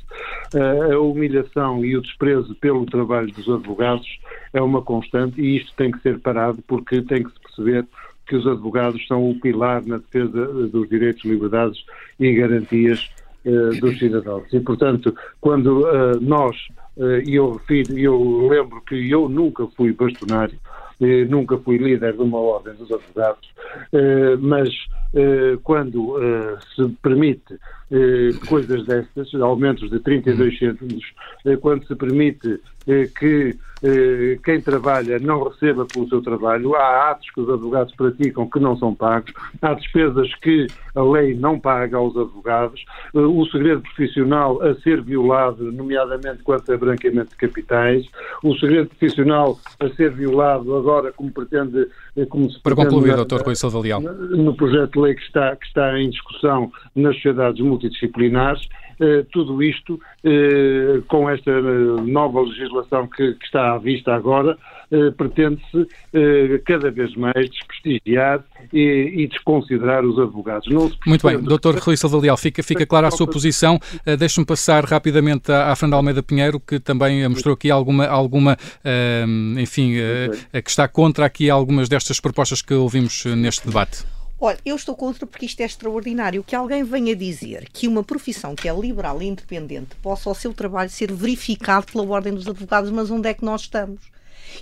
Uh, a humilhação e o desprezo pelo trabalho dos advogados é uma constante e isto tem que ser parado porque tem que se perceber que os advogados são o pilar na defesa dos direitos, liberdades e garantias eh, dos cidadãos. E, portanto, quando eh, nós, eh, e eu eu lembro que eu nunca fui bastonário, nunca fui líder de uma ordem dos advogados, mas quando se permite eh, coisas destas, aumentos de 32 cêntimos, eh, quando se permite eh, que quem trabalha não receba pelo seu trabalho, há atos que os advogados praticam que não são pagos, há despesas que a lei não paga aos advogados, o segredo profissional a ser violado, nomeadamente quanto a branqueamento de capitais, o segredo profissional a ser violado agora como pretende, como se Para pretende concluir, na- Dr. Rui Silva Leal. no projeto de lei que está, que está em discussão nas sociedades multidisciplinares, eh, tudo isto, eh, com esta eh, nova legislação que, que está à vista agora, pretende-se cada vez mais desprestigiar e, e desconsiderar os advogados. Muito bem, Dr. Rui Silva Leal, fica, fica clara a sua posição. Deixe-me passar rapidamente à, à Fernanda Almeida Pinheiro, que também mostrou aqui alguma, alguma enfim, que está contra aqui algumas destas propostas que ouvimos neste debate. Olha, eu estou contra porque isto é extraordinário. Que alguém venha dizer que uma profissão que é liberal e independente possa o seu trabalho ser verificado pela Ordem dos Advogados, mas onde é que nós estamos?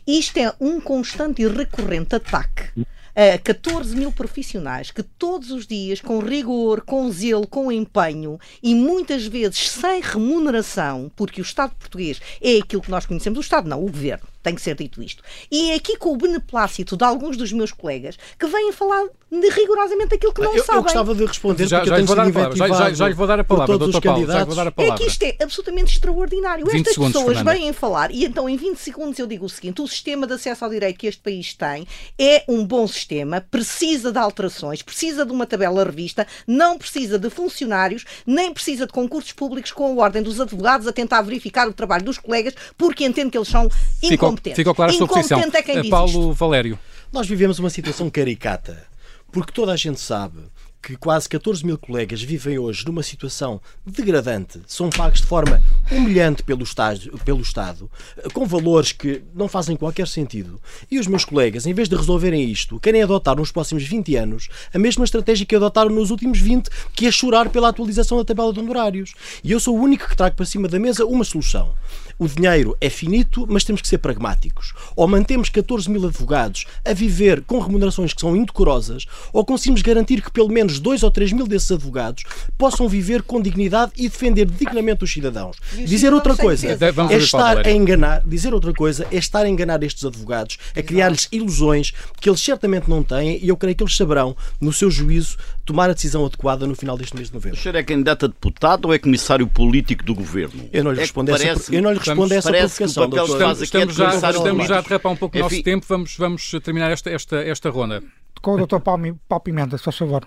Isto é um constante e recorrente ataque a 14 mil profissionais que todos os dias, com rigor, com zelo, com empenho e muitas vezes sem remuneração, porque o Estado português é aquilo que nós conhecemos, o Estado não, o Governo, tem que ser dito isto. E é aqui com o beneplácito de alguns dos meus colegas que vêm falar de rigorosamente aquilo que não eu, sabem. eu gostava de responder Já, porque já eu lhe tenho vou dar a sido palavra, já, já, já lhe vou dar a palavra, todos Dr. os Paulo, já lhe candidatos. vou dar a É palavra. que isto é absolutamente extraordinário. 20 Estas segundos, pessoas Fernanda. vêm falar e então em 20 segundos eu digo o seguinte: o sistema de acesso ao direito que este país tem é um bom sistema, precisa de alterações, precisa de uma tabela revista, não precisa de funcionários, nem precisa de concursos públicos com a ordem dos advogados a tentar verificar o trabalho dos colegas porque entende que eles são Ficou, incompetentes. ficou clara a sua posição. Incompetente é quem Uh, diz Paulo isto. Valério. Nós vivemos uma situação caricata, porque toda a gente sabe que quase 14 mil colegas vivem hoje numa situação degradante, são pagos de forma humilhante pelo Estado, pelo Estado, com valores que não fazem qualquer sentido. E os meus colegas, em vez de resolverem isto, querem adotar nos próximos 20 anos a mesma estratégia que adotaram nos últimos 20, que é chorar pela atualização da tabela de honorários. E eu sou o único que trago para cima da mesa uma solução. O dinheiro é finito, mas temos que ser pragmáticos. Ou mantemos 14 mil advogados a viver com remunerações que são indecorosas, ou conseguimos garantir que pelo menos 2 ou 3 mil desses advogados possam viver com dignidade e defender dignamente os cidadãos. Dizer outra coisa é estar a enganar, dizer outra coisa é estar a enganar estes advogados, a criar-lhes ilusões que eles certamente não têm e eu creio que eles saberão, no seu juízo, tomar a decisão adequada no final deste mês de novembro. O senhor é candidato a deputado ou é comissário político do governo? Eu não lhe respondo, é essa, eu não lhe respondo essa provocação. Estamos, estamos, já, estamos já a derrapar um pouco o nosso tempo, vamos, vamos terminar esta, esta, esta ronda. Com o Dr. Paulo, Paulo Pimenta, se faz favor.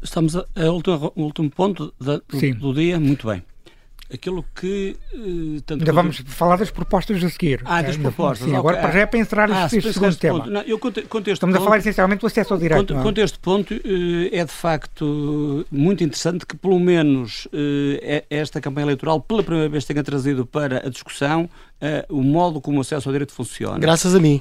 Estamos a, a último, último ponto da, do, do, dia, muito bem. Aquilo que. Uh, tanto Ainda vamos falar das propostas a seguir. Ah, das propostas. Sim, agora para já é para entrar ah, este segundo tema. Não, eu conto, conto Estamos ponto, a falar essencialmente do acesso ao direito. Conto, é? conto este ponto uh, é de facto muito interessante que, pelo menos, esta campanha eleitoral, pela primeira vez, tenha trazido para a discussão o modo como o acesso ao direito funciona. Graças a mim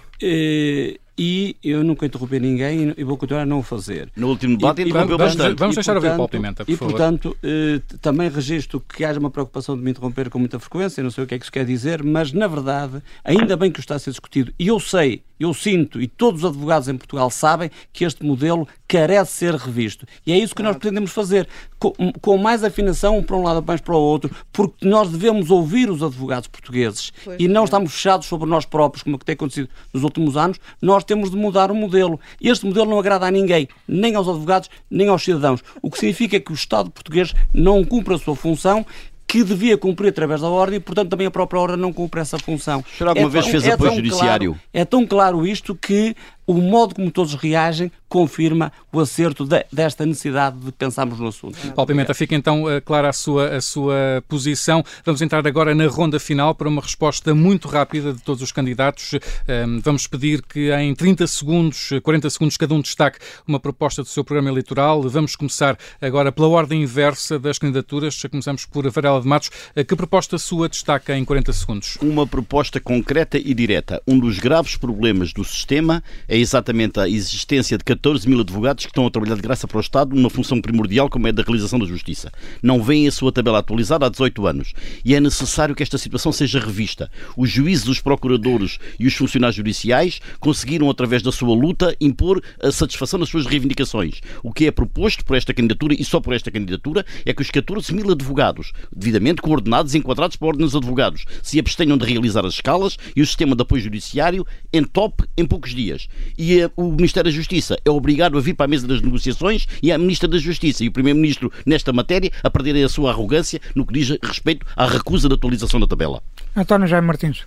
e eu nunca interrompi ninguém e vou continuar a não o fazer. No último debate interrompeu bastante. Vamos deixar ouvir Paulo Pimenta, por E, portanto, eh, também registro que haja uma preocupação de me interromper com muita frequência, não sei o que é que isso quer dizer, mas, na verdade, ainda bem que o está a ser discutido, e eu sei, eu sinto, e todos os advogados em Portugal sabem, que este modelo carece de ser revisto. E é isso que nós pretendemos fazer, com, com mais afinação, para um lado, mais para o outro, porque nós devemos ouvir os advogados portugueses pois e não é. estamos fechados sobre nós próprios, como tem acontecido nos últimos anos, nós temos de mudar o modelo. Este modelo não agrada a ninguém, nem aos advogados, nem aos cidadãos. O que significa que o Estado português não cumpre a sua função que devia cumprir através da ordem e, portanto, também a própria ordem não cumpre essa função. O senhor alguma é vez tão, fez é apoio judiciário? Claro, é tão claro isto que o modo como todos reagem confirma o acerto de, desta necessidade de pensarmos no assunto. Paulo Pimenta, fica então uh, clara a sua, a sua posição. Vamos entrar agora na ronda final para uma resposta muito rápida de todos os candidatos. Um, vamos pedir que em 30 segundos, 40 segundos, cada um destaque uma proposta do seu programa eleitoral. Vamos começar agora pela ordem inversa das candidaturas. Começamos por Varela de Matos. Uh, que proposta sua destaca em 40 segundos? Uma proposta concreta e direta. Um dos graves problemas do sistema é exatamente a existência de 14 mil advogados que estão a trabalhar de graça para o Estado numa função primordial como é da realização da justiça. Não vêm a sua tabela atualizada há 18 anos e é necessário que esta situação seja revista. Os juízes, os procuradores e os funcionários judiciais conseguiram, através da sua luta, impor a satisfação das suas reivindicações. O que é proposto por esta candidatura e só por esta candidatura é que os 14 mil advogados, devidamente coordenados e enquadrados por ordem dos advogados, se abstenham de realizar as escalas e o sistema de apoio judiciário entope em poucos dias e o Ministério da Justiça é obrigado a vir para a mesa das negociações e a Ministra da Justiça e o Primeiro-Ministro nesta matéria a perderem a sua arrogância no que diz respeito à recusa da atualização da tabela. António Jaime Martins.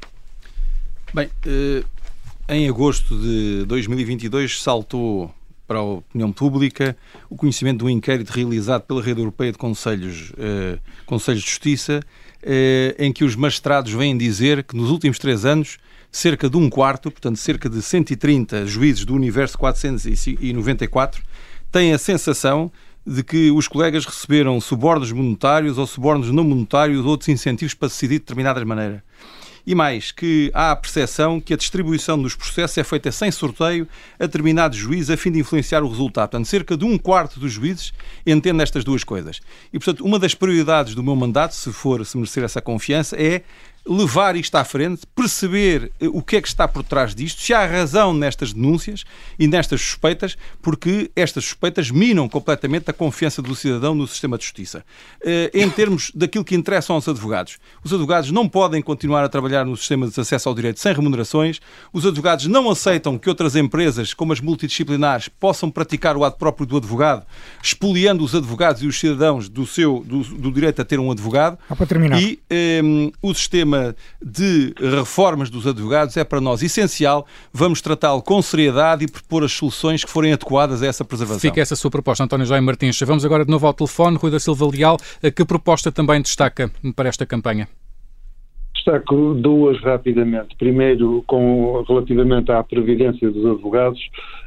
Bem, eh, em agosto de 2022 saltou para a opinião pública o conhecimento de um inquérito realizado pela Rede Europeia de Conselhos, eh, Conselhos de Justiça, eh, em que os magistrados vêm dizer que nos últimos três anos cerca de um quarto, portanto cerca de 130 juízes do universo 494, têm a sensação de que os colegas receberam subornos monetários ou subornos não monetários ou outros incentivos para decidir de determinada maneira. E mais, que há a percepção que a distribuição dos processos é feita sem sorteio a determinados juízes a fim de influenciar o resultado. Portanto, cerca de um quarto dos juízes entende estas duas coisas. E, portanto, uma das prioridades do meu mandato, se for se merecer essa confiança, é levar isto à frente, perceber eh, o que é que está por trás disto, se há razão nestas denúncias e nestas suspeitas, porque estas suspeitas minam completamente a confiança do cidadão no sistema de justiça. Eh, em termos daquilo que interessa aos advogados, os advogados não podem continuar a trabalhar no sistema de acesso ao direito sem remunerações, os advogados não aceitam que outras empresas, como as multidisciplinares, possam praticar o ato próprio do advogado, expoliando os advogados e os cidadãos do, seu, do, do direito a ter um advogado. Ah, para terminar. E um, ehm, o sistema tema de reformas dos advogados é para nós essencial. Vamos tratá-lo com seriedade e propor as soluções que forem adequadas a essa preservação. Fica essa sua proposta, António Jaime Martins. Vamos agora de novo ao telefone. Rui da Silva Leal, que proposta também destaca para esta campanha? destaco duas rapidamente. Primeiro, com, relativamente à previdência dos advogados, eh,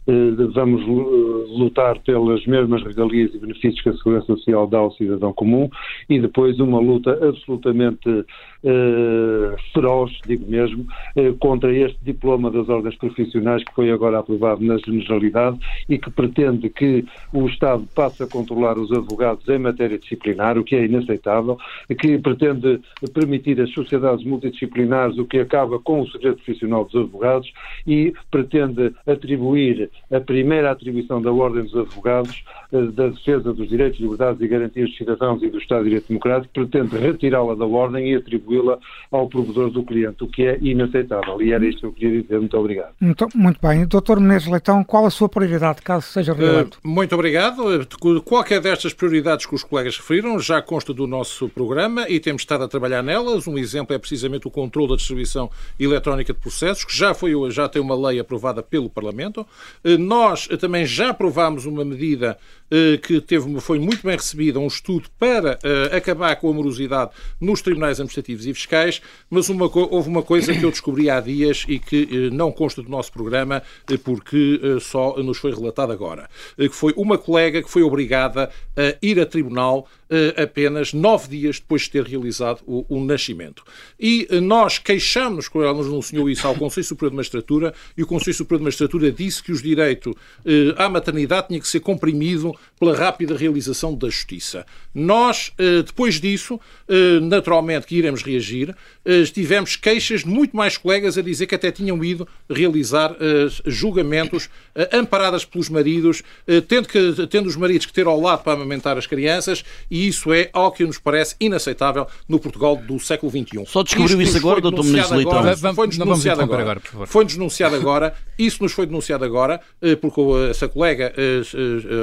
vamos eh, lutar pelas mesmas regalias e benefícios que a Segurança Social dá ao cidadão comum e depois uma luta absolutamente eh, feroz, digo mesmo, eh, contra este diploma das ordens profissionais que foi agora aprovado na Generalidade e que pretende que o Estado passe a controlar os advogados em matéria disciplinar, o que é inaceitável, que pretende permitir as sociedades multidisciplinares, o que acaba com o segredo profissional dos advogados e pretende atribuir a primeira atribuição da Ordem dos Advogados eh, da defesa dos direitos, liberdades e garantias dos cidadãos e do Estado de Direito Democrático, pretende retirá-la da Ordem e atribuí-la ao provedor do cliente, o que é inaceitável. E era isto que eu queria dizer. Muito obrigado. Muito, muito bem. Doutor Menezes Leitão, qual a sua prioridade, caso seja reeleito? Uh, muito obrigado. Qualquer destas prioridades que os colegas referiram já consta do nosso programa e temos estado a trabalhar nelas. Um exemplo é precisamente o controle da distribuição eletrónica de processos, que já, foi, já tem uma lei aprovada pelo Parlamento. Uh, nós também já aprovámos uma medida que teve, foi muito bem recebida, um estudo para acabar com a morosidade nos tribunais administrativos e fiscais, mas uma, houve uma coisa que eu descobri há dias e que não consta do nosso programa porque só nos foi relatado agora, que foi uma colega que foi obrigada a ir a tribunal apenas nove dias depois de ter realizado o, o nascimento. E nós queixámos, quando ela nos anunciou isso ao Conselho Superior de Magistratura, e o Conselho Superior de Magistratura disse que os direitos à maternidade tinha que ser comprimido pela rápida realização da justiça. Nós, depois disso, naturalmente que iremos reagir, tivemos queixas de muito mais colegas a dizer que até tinham ido realizar julgamentos amparadas pelos maridos, tendo, que, tendo os maridos que ter ao lado para amamentar as crianças, e isso é algo que nos parece inaceitável no Portugal do século XXI. Só descobriu isso agora, doutor Menezes Leitão? Foi-nos denunciado agora. agora foi denunciado agora. Isso nos foi denunciado agora, porque essa colega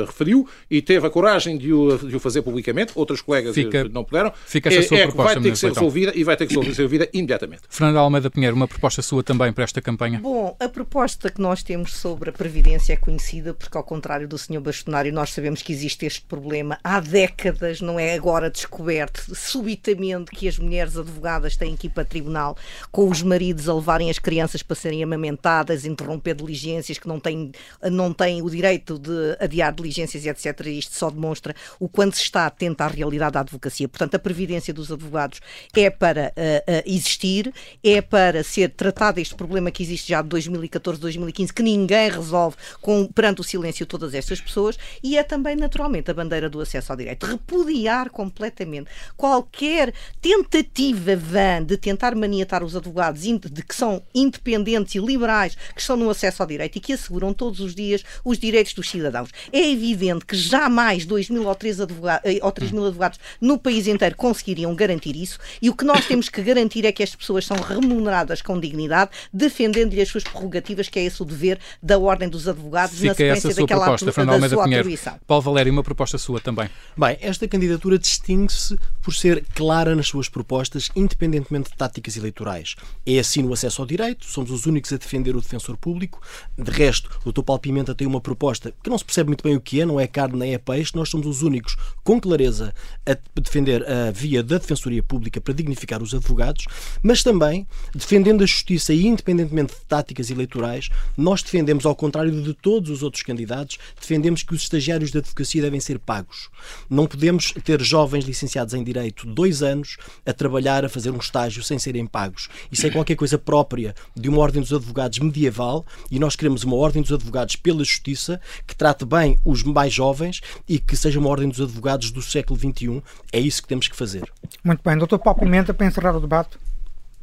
referiu e teve a coragem de o, de o fazer publicamente. Outras colegas fica, não puderam. Fica essa sua é, proposta, vai ter que ser resolvida e vai ter que ser resolvida imediatamente. Fernando Almeida Pinheiro, uma proposta sua também para esta campanha? Bom, a proposta que nós temos sobre a Previdência é conhecida porque, ao contrário do Sr. Bastonário, nós sabemos que existe este problema há décadas, não é agora descoberto, subitamente, que as mulheres advogadas têm que ir para tribunal com os maridos a levarem as crianças para serem amamentadas, interromper diligências que não têm, não têm o direito de adiar diligências, etc. Isto só demonstra o quanto se está atento à realidade da advocacia. Portanto, a previdência dos advogados é para uh, uh, existir, é para ser tratado este problema que existe já de 2014, 2015, que ninguém resolve com, perante o silêncio de todas estas pessoas, e é também, naturalmente, a bandeira do acesso ao direito. Repudiar completamente qualquer tentativa vã de tentar maniatar os advogados de que são independentes e liberais, que estão no acesso ao direito e que asseguram todos os dias os direitos dos cidadãos. É evidente que jamais 2 mil ou 3, advogados, eh, ou 3 mil advogados no país inteiro conseguiriam garantir isso e o que nós temos que garantir é que as pessoas são remuneradas com dignidade, defendendo-lhe as suas prerrogativas, que é esse o dever da Ordem dos Advogados Fica na sequência daquela proposta, atu da sua Pinheiro. atribuição. Paulo Valério, uma proposta sua também. Bem, esta candidatura distingue-se por ser clara nas suas propostas, independentemente de táticas eleitorais. É assim no acesso ao direito, somos os únicos a defender o defensor público. De resto, o Dr. Paulo Pimenta tem uma proposta que não se percebe muito bem o que é, não é carne nem é peixe. Nós somos os únicos, com clareza, a defender a via da defensoria pública para dignificar os advogados, mas também, defendendo a justiça e independentemente de táticas eleitorais, nós defendemos, ao contrário de todos os outros candidatos, defendemos que os estagiários da advocacia devem ser pagos. Não podemos ter jovens licenciados em Direito dois anos a trabalhar, a fazer um estágio sem serem pagos. Isso é qualquer coisa própria de uma Ordem dos Advogados medieval e nós queremos uma Ordem dos Advogados pela Justiça que trate bem os mais jovens e que seja uma Ordem dos Advogados do século XXI. É isso que temos que fazer. Muito bem. Doutor Paulo Pimenta, para encerrar o debate.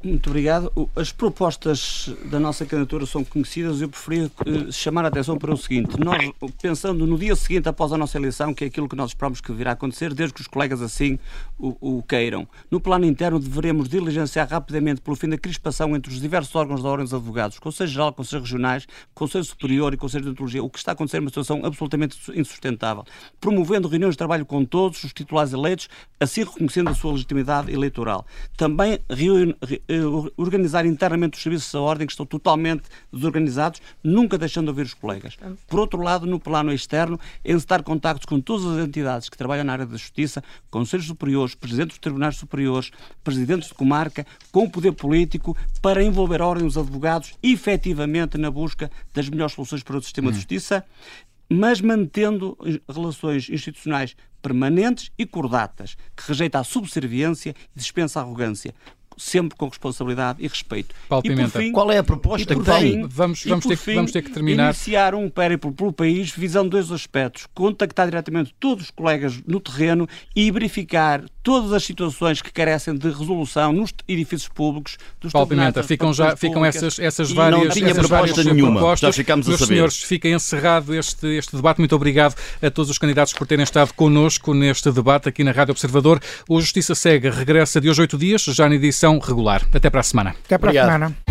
Muito obrigado. As propostas da nossa candidatura são conhecidas. Eu preferia uh, chamar a atenção para o seguinte: nós, pensando no dia seguinte após a nossa eleição, que é aquilo que nós esperamos que virá acontecer, desde que os colegas assim o, o queiram, no plano interno deveremos diligenciar rapidamente pelo fim da crispação entre os diversos órgãos da Ordem dos Advogados, Conselho Geral, Conselhos Regionais, Conselho Superior e Conselho de Ontologia. O que está a acontecer é uma situação absolutamente insustentável. Promovendo reuniões de trabalho com todos os titulares eleitos, assim reconhecendo a sua legitimidade eleitoral. Também reuni organizar internamente os serviços da ordem que estão totalmente desorganizados, nunca deixando de ouvir os colegas. Por outro lado, no plano externo, encetar contactos com todas as entidades que trabalham na área da justiça, conselhos superiores, presidentes dos tribunais superiores, presidentes de comarca, com o poder político, para envolver a ordem dos advogados efetivamente na busca das melhores soluções para o sistema hum. de justiça mas mantendo relações institucionais permanentes e cordatas, que rejeita a subserviência e dispensa a arrogância sempre com responsabilidade e respeito. Paulo e Pimenta, fim, qual é a proposta que tem? Vamos, vamos, ter, fim, vamos ter que terminar. Iniciar um périplo pelo país visando dois aspectos. Contactar diretamente todos os colegas no terreno e verificar todas as situações que carecem de resolução nos edifícios públicos dos Paulo Pimenta, ficam, já, ficam essas, essas várias, não tinha essas proposta várias nenhuma. propostas. Já ficamos Meus a saber. senhores, fica encerrado este, este debate. Muito obrigado a todos os candidatos por terem estado connosco neste debate aqui na Rádio Observador. O Justiça Cega regressa de hoje oito dias, já na edição regular. Até para a semana. Até para Obrigado. a semana.